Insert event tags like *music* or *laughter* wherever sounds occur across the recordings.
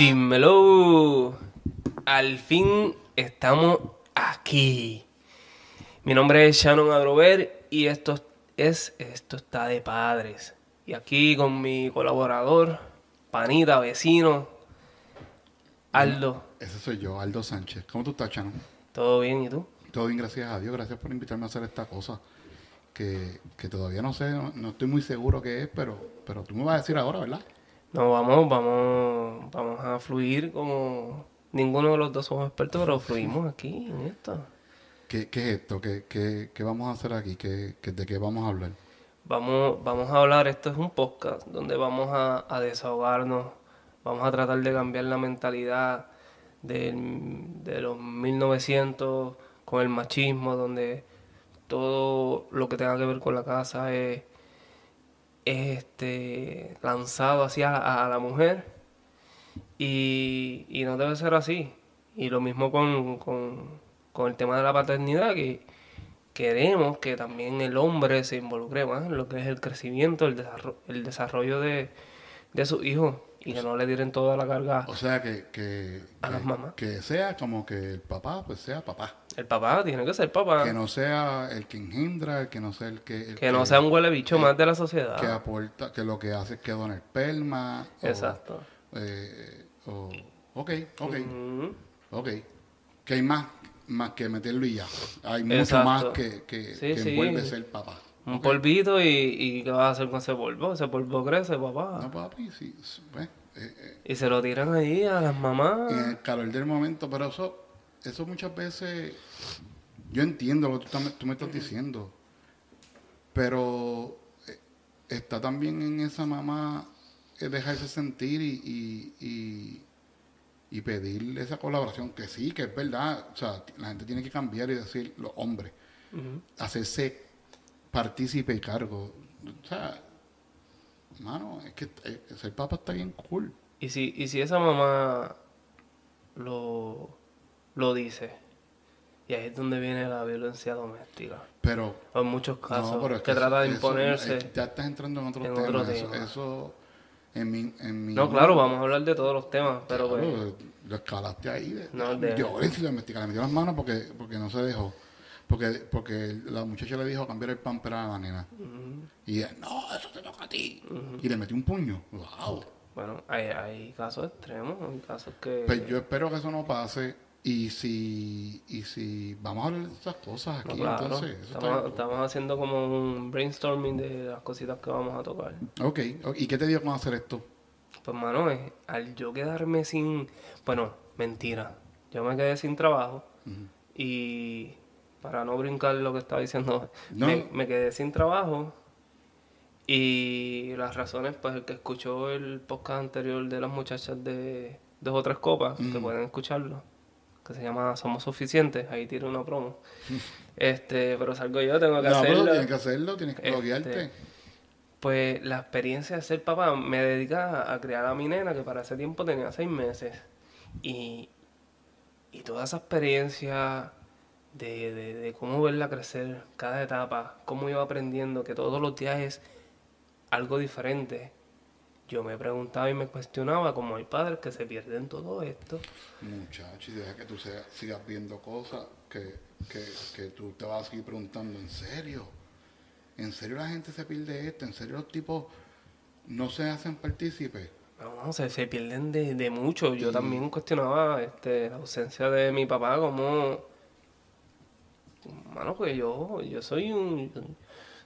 Dímelo. Al fin estamos aquí. Mi nombre es Shannon Adrover y esto es esto está de padres. Y aquí con mi colaborador, panita, vecino, Aldo. Ese soy yo, Aldo Sánchez. ¿Cómo tú estás, Chano? ¿Todo bien y tú? Todo bien, gracias a Dios. Gracias por invitarme a hacer esta cosa. Que, que todavía no sé, no, no estoy muy seguro qué es, pero, pero tú me vas a decir ahora, ¿verdad? No, vamos, vamos, vamos a fluir como ninguno de los dos somos expertos, pero fluimos aquí en esto. ¿Qué, qué es esto? ¿Qué, qué, qué vamos a hacer aquí? ¿Qué, qué- de qué vamos a hablar? Vamos, vamos a hablar, esto es un podcast donde vamos a, a desahogarnos, vamos a tratar de cambiar la mentalidad del- de los 1900 con el machismo, donde todo lo que tenga que ver con la casa es, es, este, lanzado hacia a la mujer y, y no debe ser así. Y lo mismo con, con, con el tema de la paternidad, que queremos que también el hombre se involucre más en lo que es el crecimiento, el desarrollo, el desarrollo de, de sus hijos y que no le tiren toda la carga. O sea, que, que, A que- las mamás. que sea como que el papá, pues sea papá. El papá tiene que ser papá, Que no sea el que engendra, el que no sea el que... el que no sea un huele bicho más de la sociedad. que aporta, que lo que hace es que dona esperma. o- Exacto. eh, o- ok, ok, ok. Que hay más, más que meterlo y ya. Hay mucho Exacto. más que, que, Sí, que sí. ser papá. Un polvito y, y ¿qué vas a hacer con ese polvo? Ese polvo crece, papá. No, papi, sí. sí, pues, eh, eh, Y se lo tiran ahí a las mamás. en el calor del momento, pero eso, eso muchas veces, yo entiendo lo que tú, me estás diciendo, pero eh, está también en esa mamá eh, dejarse sentir y, y, y, y pedir esa colaboración, que sí, que es verdad, o sea, la gente tiene que cambiar y decir, los hombres, hacerse partícipe y cargo, o sea, mano, es que eh, ser papá está bien cool. Y si, y si esa mamá lo, lo dice, y ahí es donde viene la violencia doméstica. Pero en muchos casos, No, pero es que, eso- trata de imponerse. eh, ya estás entrando en otro en tema. otro eso, tema. eso en mi, en mi no, claro, vamos a hablar de todos los temas, pero pues, Claro, lo escalaste ahí. De, No, de- violencia *laughs* doméstica. Le metió las manos porque, porque no se dejó. Porque, porque la muchacha le dijo cambiar el pamper a la nena. Y él, no, eso te toca a ti. Y le metió un puño. Wow. bueno, hay, hay casos extremos, hay casos que... Pues yo espero que eso no pase. Y si, y si vamos a hablar de estas cosas no, aquí, claro, entonces. Eso estamos, haciendo como un brainstorming de las cositas que vamos a tocar. Ok. ¿Y qué te dio con hacer esto? Pues, mano, es- al yo quedarme sin. Bueno, mentira. Yo me quedé sin trabajo. Y para no brincar lo que estaba diciendo, No. me, me quedé sin trabajo. Y las razones, pues el que escuchó el podcast anterior de las muchachas de dos o tres copas, que pueden escucharlo, que se llama Somos Suficientes, ahí tiene una promo. *laughs* este, pero salgo yo, tengo que No, pero hacerlo. tienes que hacerlo, tienes que Este, bloquearte. Pues la experiencia de ser papá me dedica a criar a mi nena que para ese tiempo tenía seis meses. Y, y toda esa experiencia de, de, de cómo verla crecer, cada etapa, cómo iba aprendiendo, que todos los días es algo diferente. Yo me preguntaba y me cuestionaba cómo hay padres que se pierden todo esto. Muchacho, y deja que tú sigas viendo cosas que, que, que tú te vas a seguir preguntando, ¿en serio? ¿En serio la gente se pierde esto? ¿En serio los tipos no se hacen partícipes? No, no, se, se pierden de, de mucho. Yo también cuestionaba este, la ausencia de mi papá como... Mano, pues yo, yo soy un...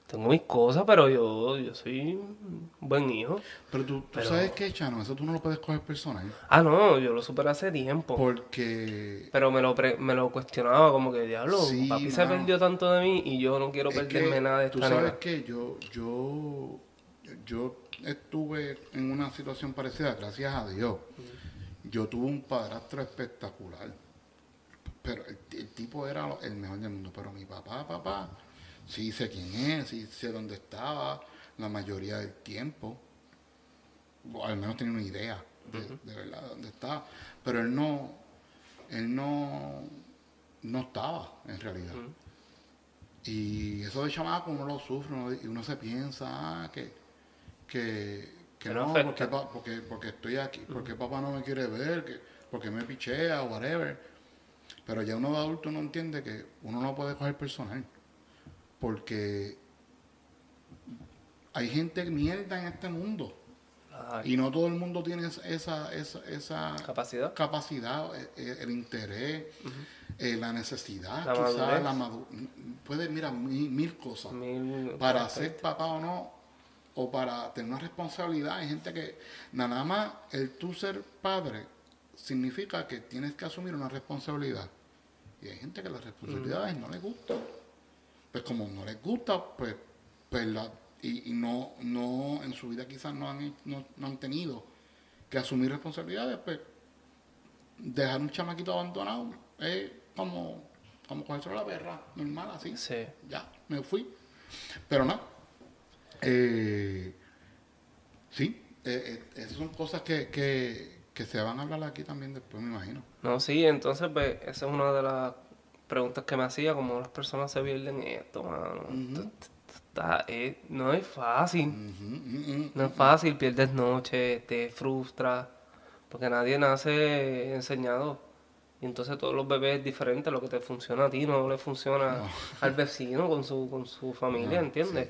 Tengo mis cosas, pero yo, yo soy un buen hijo. Pero tú, tú Pero- sabes que, Chano, eso tú no lo puedes coger personal. Ah, no, yo lo superé hace tiempo. Porque Pero me lo, pre- me lo cuestionaba como que, diablo, Sí, papi se perdió tanto de mí y yo no quiero es perderme nada de tú esta sabes nena. que yo, yo, yo estuve en una situación parecida, gracias a Dios. Yo tuve un padrastro espectacular. Pero el, el tipo era el mejor del mundo. Pero mi papá, papá, sí sé quién es, sí sé dónde estaba la mayoría del tiempo. O al menos tenía una idea de, de verdad dónde estaba. Pero él no, él no, no estaba en realidad. Y eso de chamaco uno lo sufre uno- y uno se piensa ah, que, que, que no, porque, porque, porque estoy aquí, porque papá no me quiere ver, que, porque me pichea, whatever. Pero ya uno de adulto no entiende que uno no puede coger personal. Porque hay gente mierda en este mundo. Ay, Y no todo el mundo tiene esa, esa, esa capacidad. capacidad, eh, eh, el interés, eh, la necesidad, La quizás madurez. la madurez. Puede, mira, mil, mil cosas. Mil- Para ser papá o no, o para tener una responsabilidad. Hay gente que nada más el tú ser padre significa que tienes que asumir una responsabilidad. Y hay gente que las responsabilidades no les gustan. Pues como no les gusta, pues, pues la, y, y no, no, en su vida quizás no han, no, no han tenido que asumir responsabilidades, pues dejar un chamaquito abandonado es como, como cogerse la perra, normal, así Sí. ya, me fui. Pero no. Eh, sí, eh, eh, esas son cosas que, que, que se van a hablar aquí también después, me imagino. No, sí, entonces, pues, esa es una de las preguntas que me hacía, cómo las personas se pierden en esto, mano. Está- eh, no es fácil. No es fácil, pierdes noche, te frustras, porque nadie nace enseñado. Y entonces todos los bebés es diferente, lo que te funciona a ti no le funciona No. al vecino con su, con su familia, No, ¿entiendes?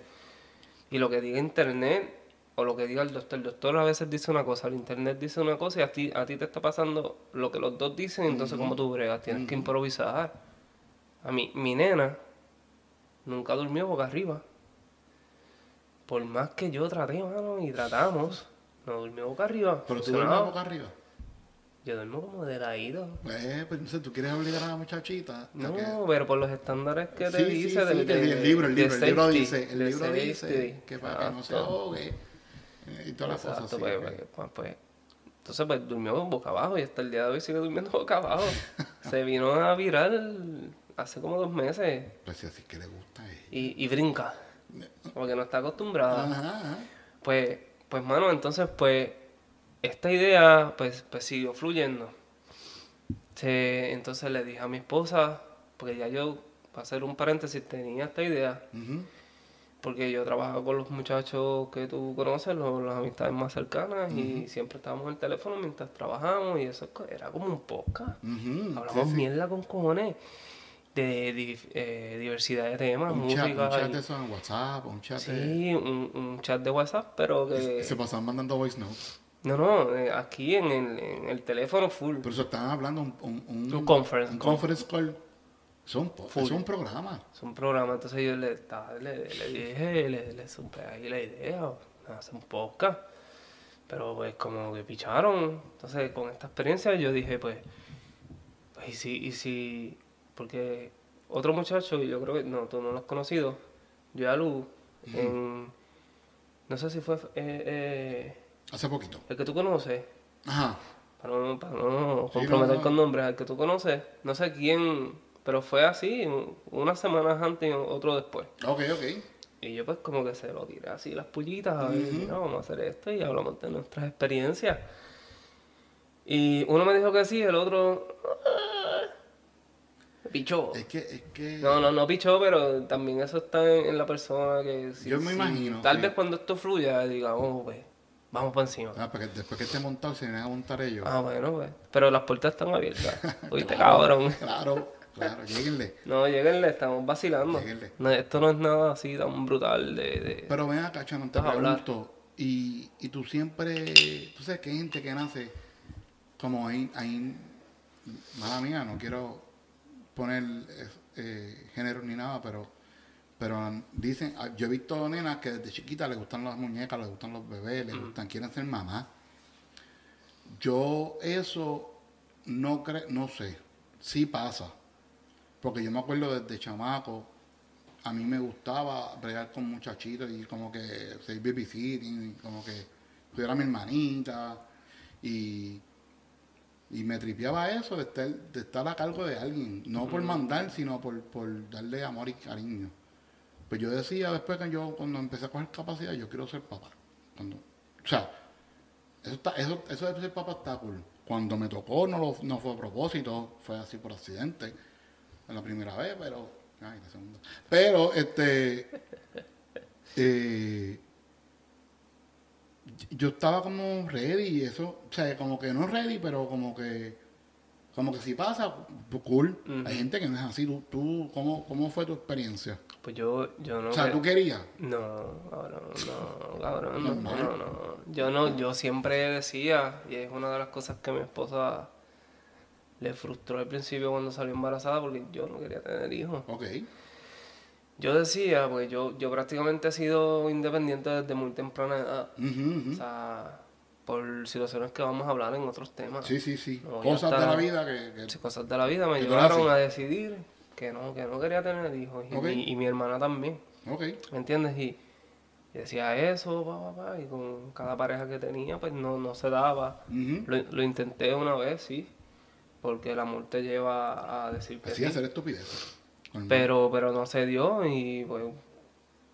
Y lo que diga internet o lo que diga el doctor, el doctor a veces dice una cosa, el internet dice una cosa y a ti, a ti te está pasando lo que los dos dicen, entonces ¿cómo tú bregas? Tienes que improvisar. A mí, mi nena nunca durmió boca arriba. Por más que yo traté, mano, y tratamos, no durmió boca arriba. Pero tú duermes boca arriba. Yo duermo como de ladito. Pues, pues entonces tú quieres obligar a la muchachita. No, que- pero por los estándares que te Sí, dice sí, del- el libro, el libro, el libro dice, el libro dice que para que no se ahogue eh, y todas las cosas pues, pues, pues, entonces pues durmió boca abajo y hasta el día de hoy sigue durmiendo boca abajo. *laughs* Se vino a virar hace como dos meses Pues si así que le gusta a ella. y, y brinca. Porque no está acostumbrada. Ajá, ajá. Pues, pues mano, entonces pues esta idea pues, pues siguió fluyendo. Se- entonces le dije a mi esposa, porque ya yo, para hacer un paréntesis, tenía esta idea, porque yo trabajaba con los muchachos que tú conoces, los, las amistades más cercanas, y siempre estábamos en el teléfono mientras trabajamos, y eso era como un podcast. Hablamos sí, sí. mierda con cojones de di- eh, diversidad de temas, Un chat, música. un chat de eso en WhatsApp, un chat de... sí, un, un chat de WhatsApp, pero que... Se pasaban mandando voice notes. No, no, eh, aquí en el, en el teléfono full. Pero eso estaban hablando un, un, un, Un conference un conference call. Son, po- Full. es un programa. Es un programa, entonces yo le, le, le dije, le, le supe ahí la idea, hacer un podcast. Pero pues como que picharon. Entonces con esta experiencia yo dije, pues y si, y si, porque otro muchacho, y yo creo que, no, tú no lo has conocido, yo a Luz, en, no sé si fue eh, eh, Hace poquito. el que tú conoces, Ajá. para no, para no Sí, comprometer no, no. con nombres al que tú conoces, no sé quién, pero fue así, un- unas semanas antes y otro después. Ok, ok. Y yo pues como que se lo tiré así las pullitas, a ver, mira, vamos a hacer esto y hablamos de nuestras experiencias. Y uno me dijo que sí, el otro pichó. Es que, es que... No, no, no pichó, pero también eso está en, en la persona que... si- Yo me si- imagino, Tal vez cuando esto fluya, digamos, pues, vamos para encima. Ah, porque después que esté montado, se vienen a montar ellos. Ah, bueno, pues. Pero las puertas están abiertas. *laughs* Oíste, cabrón. Claro, claro, lleguenle. No, lleguenle, estamos vacilando. Lléguenle. No, esto no es nada así tan brutal de... de- Pero ven acá, Chano, te Vas a hablar. pregunto. Y, y tú siempre... Tú sabes que hay gente que nace como ahí... ahí mala mía, no quiero poner eh, género ni nada, pero... Pero dicen... ah, Yo he visto nenas que desde chiquitas les gustan las muñecas, les gustan los bebés, les gustan... Quieren ser mamá. Yo eso no creo... No sé. Sí pasa. Porque yo me acuerdo desde chamaco, a mí me gustaba bregar con muchachitos y como que ser babysitting, como que cuidar a mi hermanita y, y me tripeaba eso de estar, de estar a cargo de alguien, no por mandar, sino por, por darle amor y cariño. Pues yo decía después que yo, cuando empecé a coger capacidad, yo quiero ser papá. Cuando, o sea, eso, está, eso, eso de ser papá está cool. Cuando me tocó no, lo- no fue a propósito, fue así por accidente. En la primera vez, pero. Ay, la segunda. Pero, este. eh, yo estaba como ready y eso, o sea, como que no ready, pero como que, como que si pasa, pues cool. Hay gente que no es así. ¿Tú, tú cómo, cómo fue tu experiencia? Pues yo, yo no... O sea, ¿tú querías? No, cabrón, no, cabrón, no, no, no. Yo no, yo siempre decía, y es una de las cosas que mi esposa le frustró al principio cuando salió embarazada porque yo no quería tener hijos. Ok. Yo decía, pues yo, yo prácticamente he sido independiente desde muy temprana edad. O sea, por situaciones que vamos a hablar en otros temas. Sí, sí, sí. No, Cosas de la vida que... que- Sí, cosas de la vida me llevaron a decidir que no, que no quería tener hijos. Y, mi, y mi hermana también. Ok. ¿Me entiendes? Y, y decía eso, pa, pa, pa, y con cada pareja que tenía, pues no, no se daba. Lo, lo intenté una vez, sí, porque el amor te lleva a decir que Así sí. hacer estupideces. Pero, pero no se dio y pues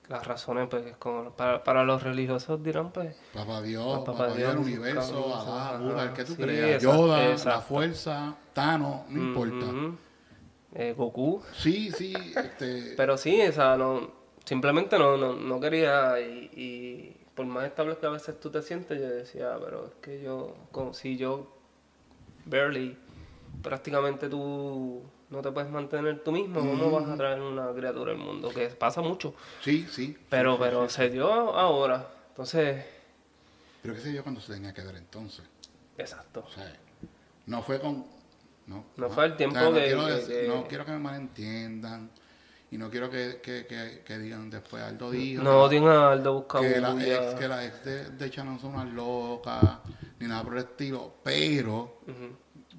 las razones, pues como para, para los religiosos dirán, pues Papá Dios, Papá Papá, Dios, el universo, Alá, ajá. Buda, el que tú Sí, creas, exacto, Yoda, la fuerza, Thanos, no importa. eh, Goku. Sí, sí, este, *laughs* Pero sí, o sea, no, simplemente no, no, no quería y, y por más estable que a veces tú te sientes, yo decía, pero es que yo, como si yo barely, prácticamente tú no te puedes mantener tú mismo, ¿cómo vas a traer una criatura al mundo? Que pasa mucho, sí, sí. pero, sí, pero sí. se dio ahora, entonces, Pero qué sé yo cuando se tenía que ver entonces. exacto. O sea, no fue con... No, No fue el tiempo no que- quiero que- decir- que- No quiero que me malentiendan. Y no quiero que, que, digan después Aldo dijo No tiene a Aldo busca que la ex, que la ex de, de son unas locas, ni nada por el estilo. Pero.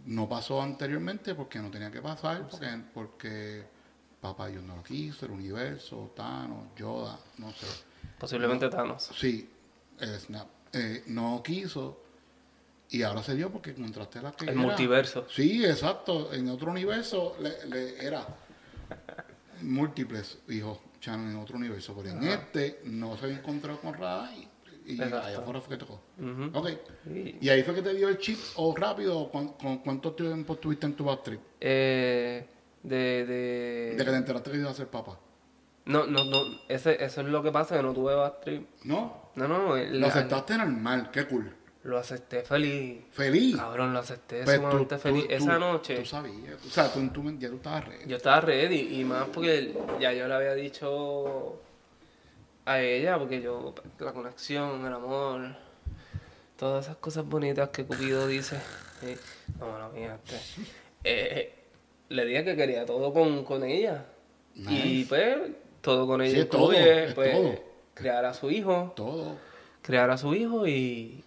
No pasó anteriormente porque no tenía que pasar, porque, porque papá Dios no lo quiso, el universo, Thanos, Yoda, no sé. Posiblemente Thanos. Sí, el Snap. Eh, no quiso y ahora se dio porque encontraste la que El era. multiverso. Sí, exacto. En otro universo le, le- era múltiples hijos, Chano, en otro universo. Pero en este no se había encontrado con Rada y, y allá afuera fue que tocó. Ujú. Ok. Sí. Y ahí fue que te dio el chip o rápido, o cuán- con, cuánto tiempo estuviste en tu back trip? Eh, de, de... De que te enteraste que ibas a ser papá. No, no, no, ese, eso es lo que pasa, que no tuve backtrip. ¿No? No, no, Lo la- aceptaste normal, qué cool. lo acepté feliz. Feliz. Cabrón, lo acepté Pues sumamente tú- feliz. tú- Esa tú- noche Tú sabías. O sea, tú, tú, ya tú estabas ready. yo estaba ready y más porque ya yo le había dicho a ella, porque yo, la conexión, el amor, todas esas cosas bonitas que Cupido dice. eh, no, no, mía, este, eh, le dije que quería todo con, con ella. Y Nice. pues, todo con ella Sí, todo, incluye, es pues, todo. crear a su hijo, Todo. crear a su hijo y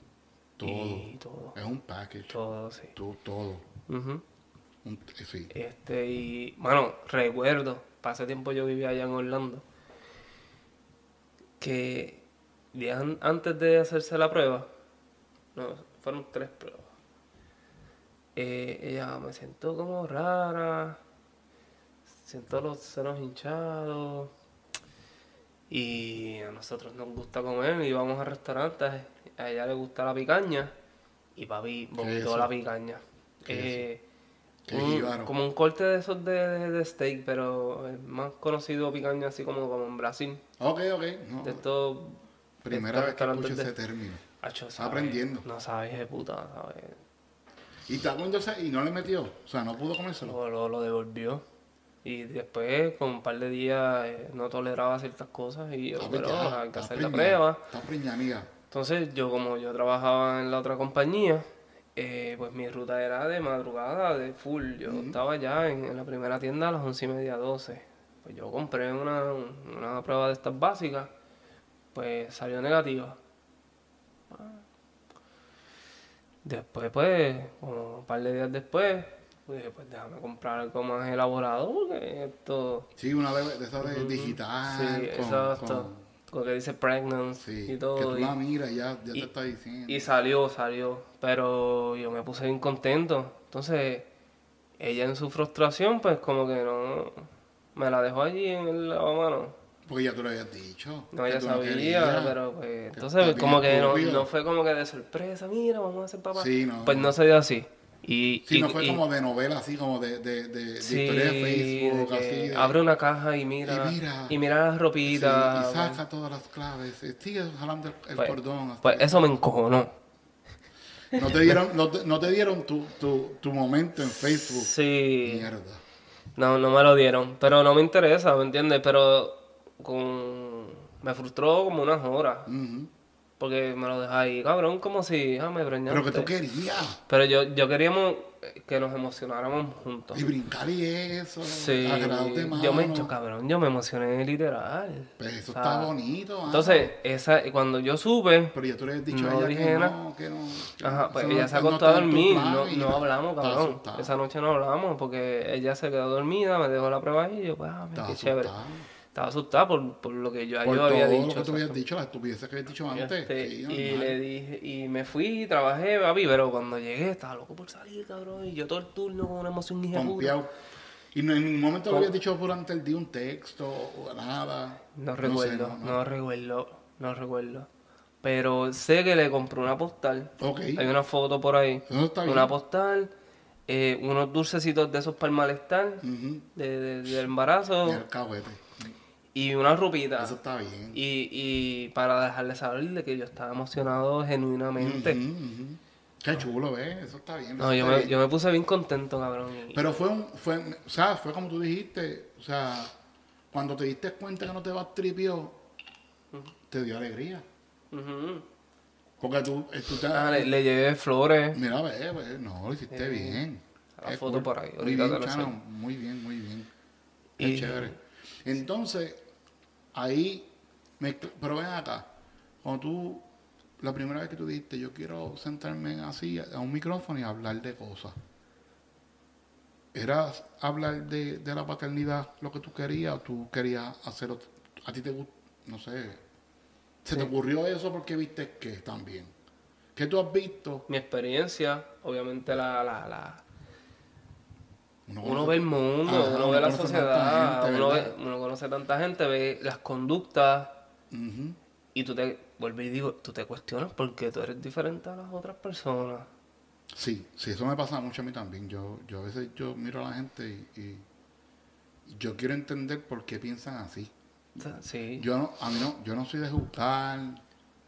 Todo. y todo, Es un package. todo, sí. Todo. Un- sí. Este, y bueno, recuerdo, ese tiempo yo vivía allá en Orlando, que días an- antes de hacerse la prueba, no, fueron tres pruebas, eh, ella me sentó como rara, siento los senos hinchados, y a nosotros nos gusta comer, y vamos a restaurantes, a ella le gusta la picaña, y papi vomitó la picaña. ¿Qué Eh, ¿Qué un- como un corte de esos de, de- de steak, pero el más conocido picaña así como, como en Brasil. Ok, ok. No, De estos primera estos vez que escucho ese término. Acho, Está aprendiendo. No sabes de puta, ¿sabes? ¿Y está ese- y no le metió? O sea, no pudo comérselo. Lo, lo, lo devolvió. Y después, con un par de días, eh, no toleraba ciertas cosas y yo, pero hay que hacer la prueba. Está preñada, amiga. Entonces, yo como yo trabajaba en la otra compañía, eh, pues mi ruta era de madrugada, de full. Yo estaba ya en, en la primera tienda a las once y media, 12. Pues yo compré una, una prueba de estas básicas, pues salió negativa. Después, pues, como un par de días después, pues, dije, pues déjame comprar algo más elaborado, porque esto... Sí, una de, de esas de digital. sí, con- exacto. Con lo que dice pregnant sí, y todo. que tú y- la miras y ya, ya y- te está diciendo. y salió, salió. Pero yo me puse bien contento. Entonces, ella en su frustración, pues como que no. Me la dejó allí en el lavamanos. Porque ya tú lo habías dicho. No, tú sabía, querías. pero pues. Entonces, como que no, no fue como que de sorpresa, mira, vamos a hacer papá. Sí, no, Pues no se dio así. Y, Sí, y- no fue y- como de novela, así como de, de, de, de sí, historia de Facebook, de así. de- abre una caja y mira, Y mira. y mira las sí, ropitas. y saca todas las claves, eh, sigue jalando el, el Pues- cordón. Pues eso me encojonó. No te dieron, no te, no te dieron tu, tu, tu momento en Facebook. Sí. Mierda. No, no me lo dieron. Pero no me interesa, ¿me entiendes? Pero con... me frustró como unas horas. Ujú. Porque me lo ahí, cabrón, como si ah, me preñaste. Pero que tú querías. Pero yo, yo queríamos que nos emocionáramos juntos. Y brincar y eso. Sí, yo me, yo, cabrón, yo me emocioné literal. Pues eso O sea, está bonito. ah. Entonces, esa, cuando yo supe, Pero ya tú le has dicho no a ella que no, que no. ajá, pues ella se acostó a dormir, no, no hablamos, cabrón. asustado. Esa noche no hablamos porque ella se quedó dormida, me dejó la prueba y yo, pues, ah, qué chévere. Estaba asustada por, por lo que yo, Por yo todo había lo dicho. que tú habías dicho, las estupideces que habías dicho antes. Este, Sí, y le dije, y me fui, trabajé, papi, pero cuando llegué estaba loco por salir, cabrón, y yo todo el turno con una emoción. Pompeado. Y no, en ningún momento le habías dicho durante el día un texto o nada. No sé, recuerdo, no, no, no. recuerdo, no recuerdo. Pero sé que le compré una postal. Ok. Hay una foto por ahí. Eso está bien. Una postal, eh, unos dulcecitos de esos para el malestar, Ujú. de, de- del embarazo, Y el. Y una ropita. Eso está bien. Y, y para dejarle saber de que yo estaba emocionado genuinamente. Qué chulo, ¿ves? Eso está bien. No, yo está me, bien. yo me puse bien contento, cabrón. Pero fue un, fue, o sea, fue como tú dijiste, o sea, cuando te diste cuenta que no te vas tripio, te dio alegría. Porque tú, eh, tú te, Ah, le, le llevé flores. mira, ve, ve, no, lo hiciste Eh, bien. la Qué foto por ahí, Muy bien, Chano, muy bien, muy bien. Qué Y- chévere. Entonces, ahí, me, pero ven acá, cuando tú, la primera vez que tú dijiste, yo quiero sentarme así a un micrófono y hablar de cosas. ¿Era hablar de, de la paternidad lo que tú querías o tú querías hacer a ti te gusta, no sé, se te ocurrió eso porque viste que también? ¿Qué tú has visto? Mi experiencia, obviamente la, la, la, Uno, ve el mundo, uno ve la sociedad, gente, uno, ve, uno conoce tanta gente, ve las conductas y tú te, vuelvo y digo, tú te cuestionas porque tú eres diferente a las otras personas. Sí, sí, eso me pasa mucho a mí también. Yo, yo a veces yo miro a la gente y, y yo quiero entender por qué piensan así. Sí. Yo no, a mí no, yo no soy de juzgar,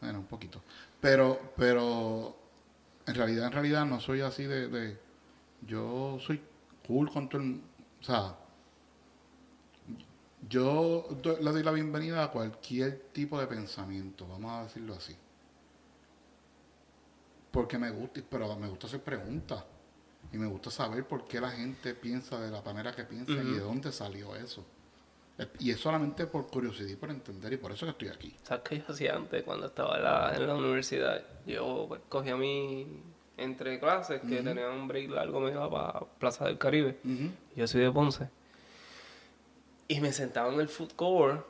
bueno, un poquito, pero, pero en realidad, en realidad no soy así de, de yo soy cool con todo el, o sea, yo do- le doy la bienvenida a cualquier tipo de pensamiento, vamos a decirlo así. Porque me gusta, pero me gusta hacer preguntas. Y me gusta saber por qué la gente piensa de la manera que piensa y de dónde salió eso. Y es solamente por curiosidad y por entender, y por eso que estoy aquí. ¿Sabes qué yo hacía antes cuando estaba en la, en la universidad? Yo pues, cogía mi entre clases que tenía un break largo, me iba para Plaza del Caribe. Yo soy de Ponce. Y me sentaba en el food court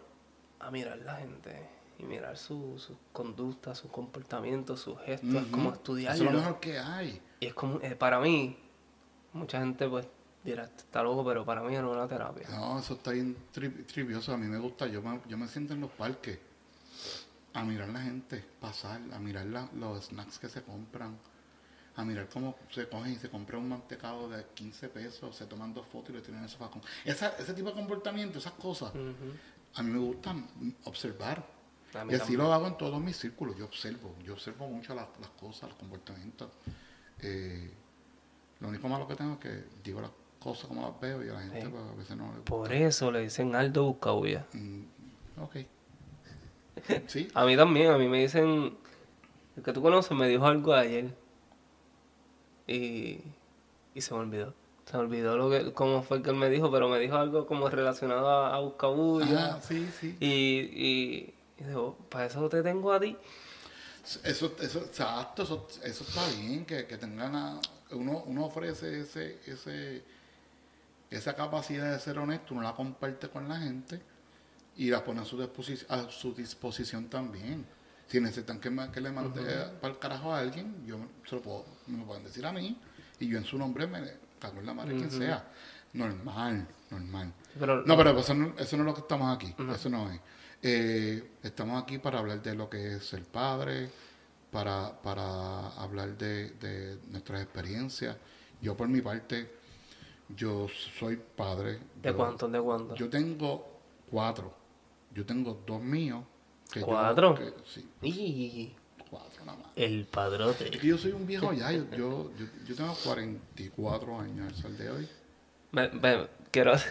a mirar la gente. Y mirar su, sus conductas, sus comportamientos, sus gestos, Ujú. como Eso estudiarlo. es lo mejor que hay. Y es como, eh, para mí, mucha gente pues dirá, "Este está loco, pero para mí era una terapia. No, eso está bien tri- trivioso. A mí me gusta. Yo me, yo me siento en los parques a mirar la gente pasar, a mirar la- los snacks que se compran, a mirar cómo se cogen y se compran un mantecado de 15 pesos, se toman dos fotos y le tienen en el sofá. con- Esa, ese tipo de comportamiento, esas cosas, a mí me gustan observar. Y así también. lo hago en todos mis círculos. Yo observo, yo observo mucho las, las cosas, los comportamientos. Eh, lo único malo que tengo es que digo las cosas como las veo y a la gente Sí. pues, a veces no le Por eso le dicen Aldo Buscabulla. Mm, ok. *laughs* Sí, A mí también, a mí me dicen, el que tú conoces me dijo algo ayer. Y, y se me olvidó. Se me olvidó lo que, cómo fue que él me dijo, pero me dijo algo como relacionado a, a Buscabulla. ah, sí, sí. Y, y, y digo, para eso te tengo a ti. Eso, eso, exacto, eso, eso está bien, que, que tengan a- uno, uno ofrece ese, ese, esa capacidad de ser honesto, uno la comparte con la gente y la pone a su, disposi- a su disposición también. Si necesitan que, me- que le mande para el carajo a alguien, yo se lo puedo, me lo pueden decir a mí y yo en su nombre me cago en la madre quien sea. Normal, normal. Pero No, pero eso no, eso no es lo que estamos aquí. Eso no es. Eh, estamos aquí para hablar de lo que es ser padre, para, para hablar de, de nuestras experiencias Yo por mi parte, yo soy padre. ¿De cuántos? ¿De cuántos? Yo tengo cuatro. Yo tengo dos míos. Que yo- ¿Cuatro? que- sí, Y cuatro nada más. el padrote. Es que yo soy un viejo ya. Yo, yo, yo, yo tengo 44 años al sol de hoy. Me, me- quiero... *laughs*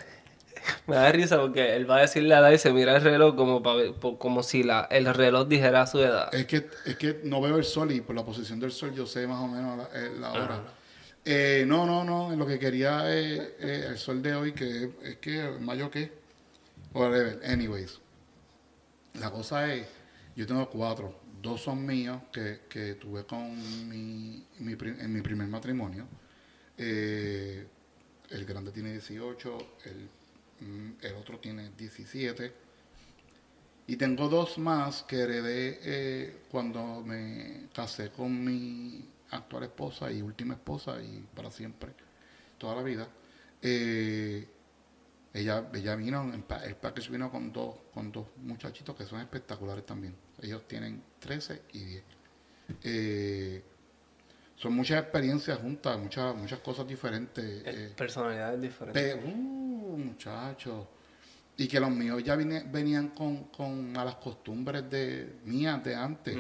Me da risa porque él va a decir la edad y se mira el reloj como, pa ver- po- como si la, el reloj dijera su edad. Es que, es que no veo el sol y por la posición del sol yo sé más o menos la, eh, la hora. Eh, no, no, no. Lo que quería es eh, el sol de hoy, que es que mayo qué. Whatever. Anyways. La cosa es, yo tengo cuatro. Dos son míos que, que tuve con mi, mi en mi primer matrimonio. Eh, el grande tiene 18, el, mm, el otro tiene 17. Y tengo dos más que heredé eh, cuando me casé con mi actual esposa y última esposa y para siempre, toda la vida. Eh, ella, ella vino, el package vino con dos, con dos muchachitos que son espectaculares también. Ellos tienen 13 y 10. Eh, son muchas experiencias juntas, muchas, muchas cosas diferentes. Eh, Personalidades diferentes. Pe- uh, muchachos. Y que los míos ya vine- venían con, con malas costumbres de mías de antes.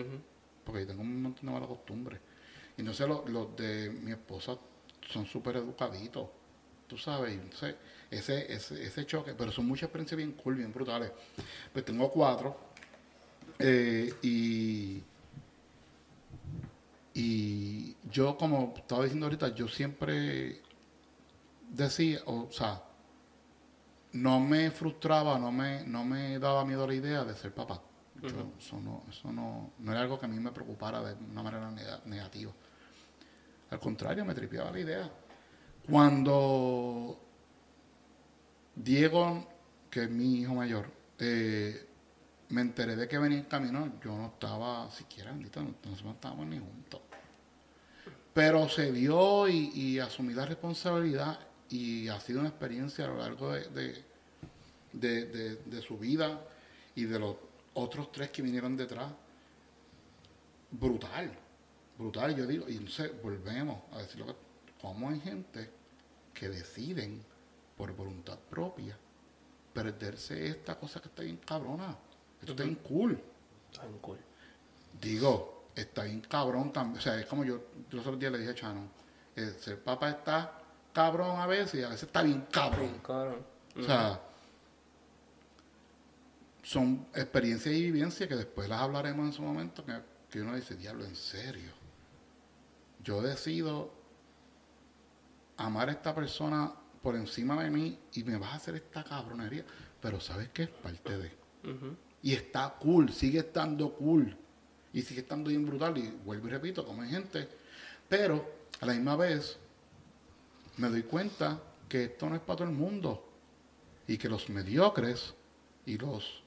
Porque yo tengo un montón de malas costumbres. Y entonces los, los de mi esposa son súper educaditos. Tú sabes, entonces ese, ese, ese choque, pero son muchas experiencias bien cool, bien brutales. Pues tengo cuatro. eh, y, y yo, como estaba diciendo ahorita, yo siempre decía, o sea, no me frustraba, no me, no me daba miedo la idea de ser papá. Yo, eso no, eso no, no era algo que a mí me preocupara de una manera nega- negativa. Al contrario, me tripeaba la idea. Cuando Diego, que es mi hijo mayor, eh, me enteré de que venía en camino, yo no estaba siquiera, bendito, no, no estábamos ni juntos. Pero se dio y, y asumí la responsabilidad y ha sido una experiencia a lo largo de, de, de- su vida y de los otros tres que vinieron detrás. Brutal, brutal, yo digo, y entonces volvemos a decir lo que, cómo hay gente que deciden por voluntad propia perderse esta cosa que está bien cabrona. Esto está bien cool. Tan cool. Digo, está bien cabrón también. O sea, es como yo, yo los otros días le dije a Chano, el ser papá está cabrón a veces y a veces está bien cabrón. Cabrón. O sea, son experiencias y vivencias que después las hablaremos en su momento, que, que uno dice, diablo, en serio. Yo decido amar a esta persona por encima de mí y me vas a hacer esta cabronería. Pero sabes que es parte de. Y está cool, sigue estando cool. Y sigue estando bien brutal. Y vuelvo y repito, como hay gente. Pero a la misma vez me doy cuenta que esto no es para todo el mundo. Y que los mediocres y los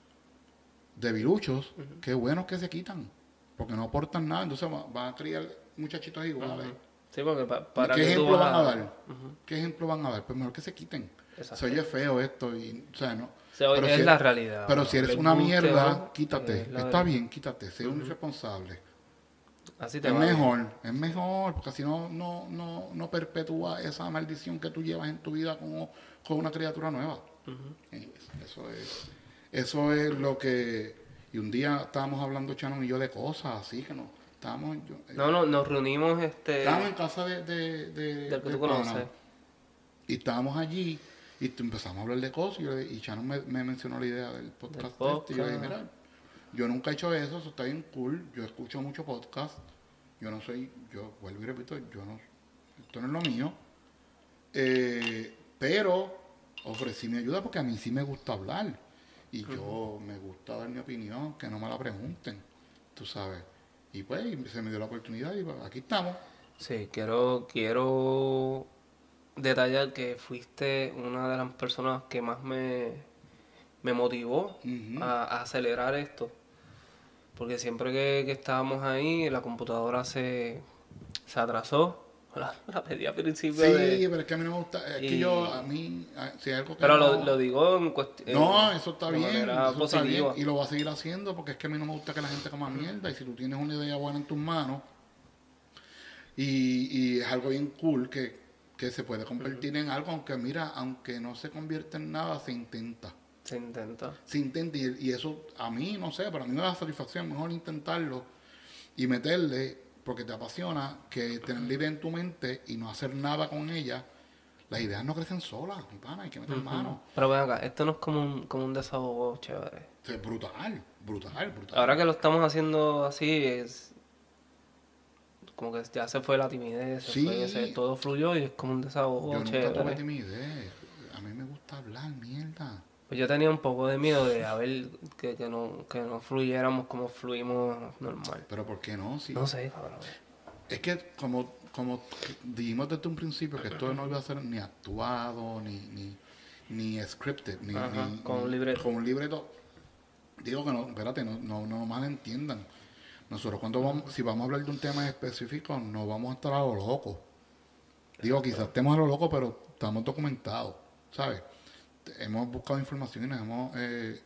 debiluchos, qué buenos que se quitan. Porque no aportan nada. Entonces va- van a criar muchachitos iguales. Sí, porque pa- para ¿Qué que tú ejemplo vas van a dar? ¿Qué ejemplo van a dar? Pues mejor que se quiten. Exacto. Se oye feo esto y, o sea, no. Se oye- Pero es si- la realidad. Pero si eres una mierda, quítate. es Está bien, quítate. Sé un irresponsable. Así te Es va. mejor, es mejor, porque así no, no, no, no perpetúa esa maldición que tú llevas en tu vida con, con una criatura nueva. Eso es, eso es lo que. Y un día estábamos hablando Chano y yo de cosas así que no. Estábamos, yo- eh, No, no, nos reunimos este estábamos en casa de, de, de, del que de tú conoces. y estábamos allí y empezamos a hablar de cosas y, yo y Chano me, me mencionó la idea del podcast. Del este, y yo dije, mira, yo nunca he hecho eso, eso está bien cool. Yo escucho mucho podcast. Yo no soy, yo vuelvo y repito, yo no, esto no es lo mío. Eh, pero ofrecí mi ayuda porque a mí sí me gusta hablar. Y yo me gusta dar mi opinión, que no me la pregunten, tú sabes. Y pues se me dio la oportunidad y pues, aquí estamos. Sí, quiero, quiero detallar que fuiste una de las personas que más me, me motivó a acelerar esto. Porque siempre que, que estábamos ahí, la computadora se, se atrasó. La, la pedí al principio Sí, de... pero es que a mí no me gusta, es que yo, a mí, si hay algo que Pero no- lo, lo digo en cuestión... No, eso está bien, eso está bien, y lo voy a seguir haciendo porque es que a mí no me gusta que la gente coma mierda y si tú tienes una idea buena en tus manos y, y es algo bien cool que, que se puede convertir en algo, aunque mira, aunque no se convierte en nada, se intenta. Se intenta. Se intenta y, y eso a mí, no sé, para mí me da satisfacción, mejor intentarlo y meterle, porque te apasiona, que tener la idea en tu mente y no hacer nada con ella. Las ideas no crecen solas, mi pana, hay que meter mano. Pero ven acá, esto no es como un, como un desahogo chévere. Es brutal, brutal, brutal. Ahora que lo estamos haciendo así, es como que ya se fue la timidez, se Sí. fue ese- todo fluyó y es como un desahogo Yo nunca chévere. tuve timidez. A mí me gusta hablar, mierda. Pues yo tenía un poco de miedo de a ver que, que no, que no fluyéramos como fluimos normal. Pero ¿por qué no? Si- No sé, cabrón. Es que como, como dijimos desde un principio que esto no iba a ser ni actuado, ni, ni, ni scripted, ni, Ajá, ni- con un libreto. con un libreto. Digo que no, espérate, no, no, no malentiendan. Nosotros cuando vamos, si vamos a hablar de un tema específico, no vamos a estar a lo loco. Digo, quizás estemos a lo loco, pero estamos documentados, ¿sabes? Hemos buscado información y nos hemos eh,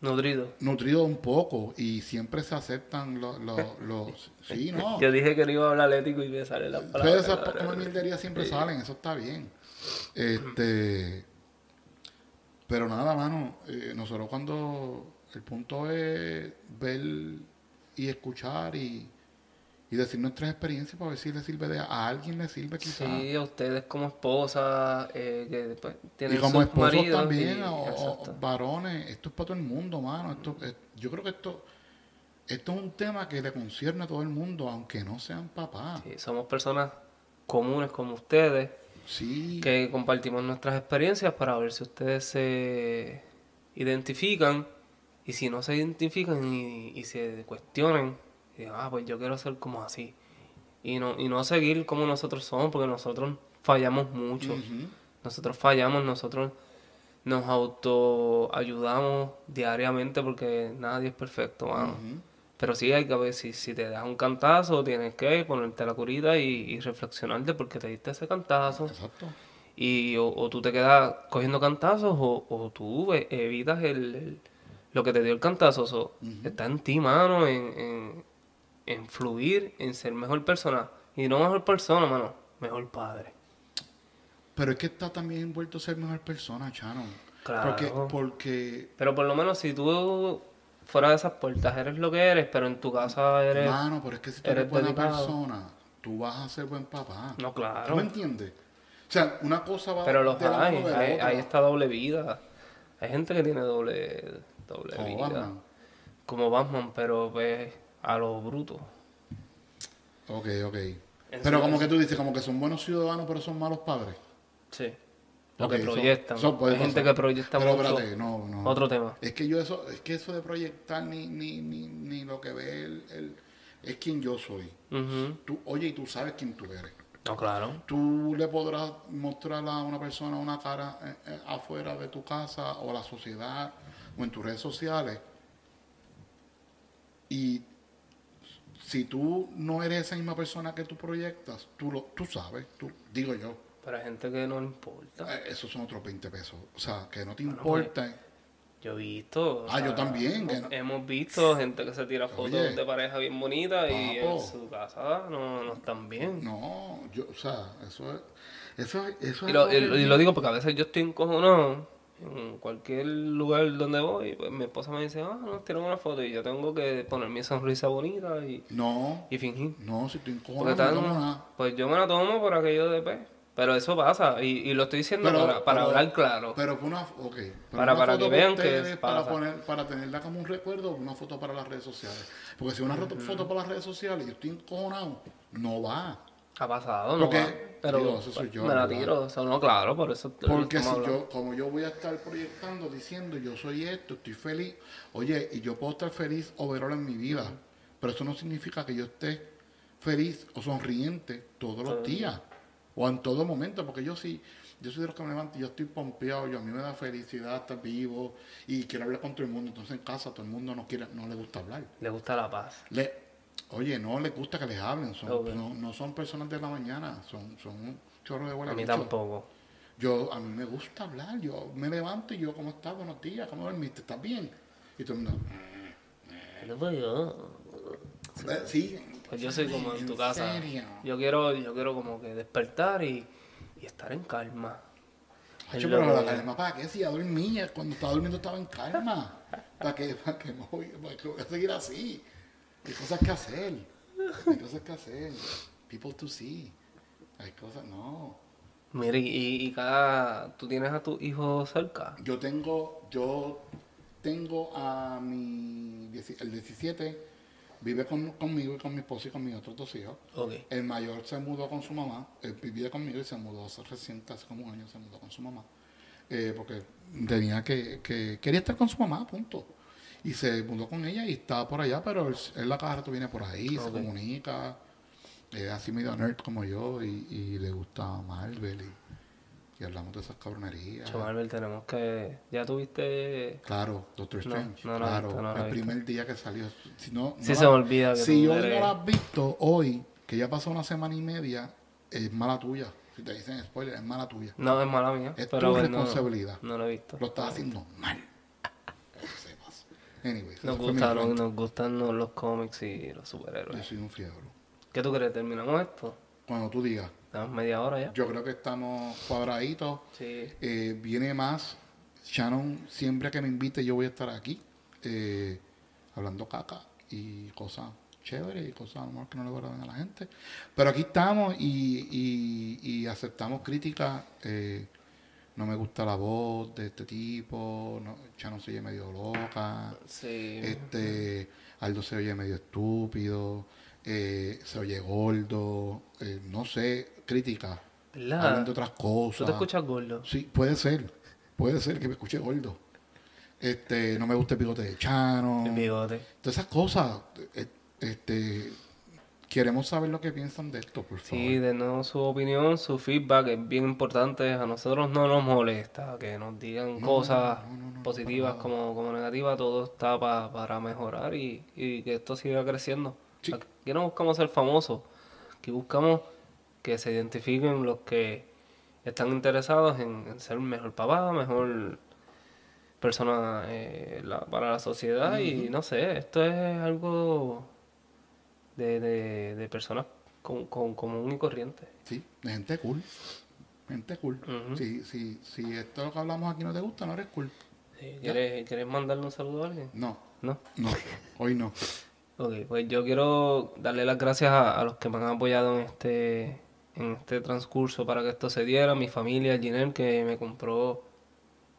Nutrido. nutrido un poco y siempre se aceptan los... *laughs* los, los sí, no. Yo dije que no iba a hablar ético y me sale la Pero palabra. esas como mierderías siempre salen, eso está bien. Este, pero nada, mano, eh, nosotros cuando el punto es ver y escuchar y, y decir nuestras experiencias para ver si le sirve de, a alguien le sirve quizás. Sí, a ustedes como esposa, eh, que después tienen y como sus esposos maridos también, y- o, varones, esto es para todo el mundo, mano. Esto, es- yo creo que esto, esto es un tema que le concierne a todo el mundo, aunque no sean papás. Sí, somos personas comunes como ustedes, Sí. que compartimos nuestras experiencias para ver si ustedes se identifican y si no se identifican y, y se cuestionen, y digan, ah, pues yo quiero ser como así. Y no, y no seguir como nosotros somos, porque nosotros fallamos mucho. Nosotros fallamos, nosotros nos autoayudamos diariamente porque nadie es perfecto, mano. Pero sí hay que ver si, si te das un cantazo, tienes que ponerte la curita y, y reflexionar de por qué te diste ese cantazo. Exacto. Y o, o tú te quedas cogiendo cantazos o, o tú evitas el, el- lo que te dio el cantazo. So, Está en ti, mano, en, en, en fluir, en ser mejor persona. Y no mejor persona, mano, mejor padre. Pero es que está también envuelto ser mejor persona, Chano. Claro. Porque, porque, Pero por lo menos si tú fuera de esas puertas eres lo que eres, pero en tu casa eres... mano, pero es que si tú eres eres buena delicado. persona, tú vas a ser buen papá. No, ¿Tú me claro. entiendes? O sea, una cosa va Pero los de hay, de hay esta doble vida. Hay gente que tiene doble, doble Como vida. Batman. Como Batman, pero pues a lo bruto. Ok, ok. Pero como que tú dices, como que son buenos ciudadanos, pero son malos padres. Sí. Lo que proyectan. eso puede Hay gente que proyecta Pero mucho. espérate, no, no. Otro tema. Es que yo eso, es que eso de proyectar ni, ni, ni, ni lo que ve el, el- es quien yo soy. Ujú. Tú, oye, y tú sabes quién tú eres. No, claro. Tú le podrás mostrar a una persona una cara eh, eh, afuera de tu casa o a la sociedad o en tus redes sociales. Y si tú no eres esa misma persona que tú proyectas, tú lo, tú sabes, tú, digo yo, Pero hay gente que no le importa. eh, esos son otros 20 pesos. O sea, que no te Bueno, importa. Yo he visto. Ah, yo también, Hemos, no- hemos visto gente que se tira fotos Oye. de pareja bien bonitas y en su casa no, no están bien. No, yo, o sea, eso es, eso, es- eso Y es lo, que- lo- y lo digo porque a veces yo estoy encojonado en cualquier lugar donde voy. Pues mi esposa me dice, ah, nos tiran una foto y yo tengo que poner mi sonrisa bonita y, No, y fingir. no, si no tomo nada. pues yo me la tomo por aquello de pues. Pero eso pasa y, y lo estoy diciendo Pero- para, para pero- hablar claro. Pero una, ok, pero Para- una para foto que vean que ustedes, para, pasa. poner, para tenerla como un recuerdo, una foto para las redes sociales. Porque si una foto- foto para las redes sociales y yo estoy encojonado, no va. Ha pasado, porque- ¿no? Pero digo, eso soy yo, me la tiro, eso no, claro, por eso te- Porque si hablando. yo, como yo voy a estar proyectando, diciendo yo soy esto, estoy feliz, oye, y yo puedo estar feliz overall en mi vida, pero eso no significa que yo esté feliz o sonriente todos los días o en todo momento, porque yo sí, yo soy de los que me levanto y yo estoy pompeado, yo a mí me da felicidad estar vivo y quiero hablar con todo el mundo, entonces en casa todo el mundo no quiere, no le gusta hablar. Le gusta la paz. Le, oye, no les gusta que les hablen, son, Ok. no, no son personas de la mañana, son, son un chorro de A huele mí bicho. tampoco. Yo, a mí me gusta hablar, yo me levanto y yo, ¿cómo estás? Buenos días, ¿cómo dormiste? ¿Estás bien? Y todo el mundo, No, pues yo- Eh, Sí. Pues yo soy como en tu ¿En casa. serio? Yo quiero, yo quiero como que despertar y, y estar en calma. Es pero la calma, ¿para qué? Si ya dormía, cuando estaba durmiendo estaba en calma. ¿Para qué? *laughs* ¿Para qué para qué voy a seguir así? Hay cosas que hacer. Hay cosas que hacer. People to see. Hay cosas, no. Mira, y, y cada. ¿Tú tienes a tu hijo cerca? Yo tengo, yo tengo a mi, el 17, vive con- conmigo y con mi esposa y con mis otros dos hijos. Ok. El mayor se mudó con su mamá, él vivía conmigo y se mudó hace reciente, hace como un año se mudó con su mamá. Eh, porque tenía que, que, quería estar con su mamá, punto. Y se mudó con ella y estaba por allá, pero él, él la cada rato viene por ahí, se comunica, es así medio nerd como yo y, y le gusta Marvel y, y hablamos de esas cabronerías. Marvel, tenemos que. ¿Ya tuviste.? Claro, Doctor Strange. no claro, visto, no el primer día que salió. Si no, Sí se la- me olvida que Si hoy no la has visto, hoy, que ya pasó una semana y media, es mala tuya. Si te dicen spoiler, es mala tuya. No, es mala mía. Es pero tu responsabilidad. No, lo he visto. Lo estás haciendo mal. Anyways, Nos gustan, rant. nos gustan los- cómics y los Yo superhéroes. soy un fiebre. ¿Qué tú crees? ¿Terminamos esto? Cuando tú digas, Estamos media hora ya. yo creo que estamos cuadraditos. Sí. Eh, viene más. Shannon, siempre que me invite, yo voy a estar aquí. eh, hablando caca y cosas chéveres y cosas a lo mejor que no le agradan a la gente. Pero aquí estamos y, y- y aceptamos críticas. eh, no me gusta la voz de este tipo. No, Shannon se oye medio loca. Sí. Este, Aldo se oye medio estúpido. eh, se oye gordo. eh, no sé, críticas. Hablan de ¿Verdad? otras cosas. ¿Tú te escuchas gordo? Sí, puede ser. Puede ser que me escuche gordo. Este, no me gusta el bigote de Chano. El bigote. Todas esas cosas. eh, Este, queremos saber lo que piensan de esto, por favor. Sí, denos su opinión, su feedback es bien importante. A nosotros no nos molesta que nos digan No, cosas no, no, no, positivas como, como negativas. Todo está pa- para mejorar y, y que esto siga creciendo. Sí. Aquí no buscamos ser famosos. Aquí buscamos que se identifiquen los que están interesados en, en ser mejor papá, mejor persona eh, la- para la sociedad. Y no sé, esto es algo de, de, de personas con, con, común y corriente. Sí, de gente cool. Gente cool. Ujú. si, si, si esto lo que hablamos aquí no te gusta, no eres cool. Sí, ¿Quieres, ¿Quieres mandarle un saludo a alguien? No, No. no, hoy no. Ok, pues yo quiero darle las gracias a, a los que me han apoyado en este, en este transcurso para que esto se diera. Mi familia, Ginel, que me compró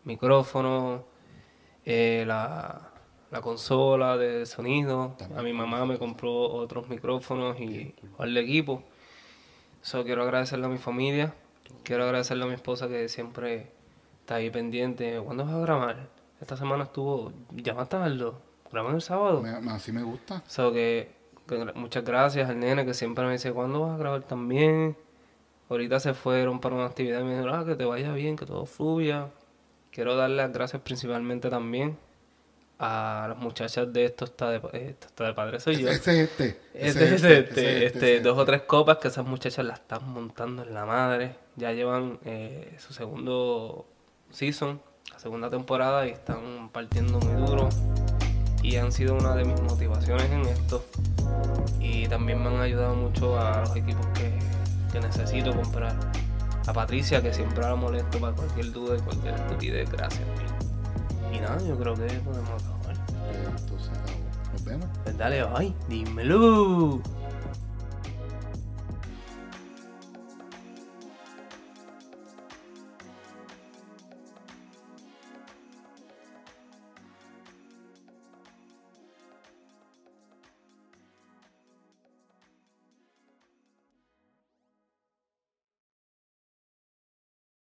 micrófono, eh, la, la consola de sonido. A mi mamá me compró otros micrófonos y de equipo. So, quiero agradecerle a mi familia. Quiero agradecerle a mi esposa que siempre está ahí pendiente. ¿Cuándo vas a grabar? Esta semana estuvo, ya más tarde, grabamos el sábado. Me- así me gusta. So que, que muchas gracias al nene que siempre me dice, ¿cuándo vas a grabar también? Ahorita se fueron para una actividad y me dijeron, ah, que te vaya bien, que todo fluya. Quiero dar las gracias principalmente también a las muchachas de Esto está de, eh, Esto está de Padre Soy yo. Ese es este. Este, este, es este, ese es este, ese dos o es tres copas que esas muchachas las están montando en la madre. Ya llevan eh, su segundo season, la segunda temporada y están partiendo muy duro. Y han sido una de mis motivaciones en esto. Y también me han ayudado mucho a los equipos que, que necesito comprar. A Patricia, que siempre la molesto para cualquier duda y cualquier estupidez. Gracias. Y nada, yo creo que podemos acabar. Acabó. Nos vemos. Pues dale, ay, dímelo.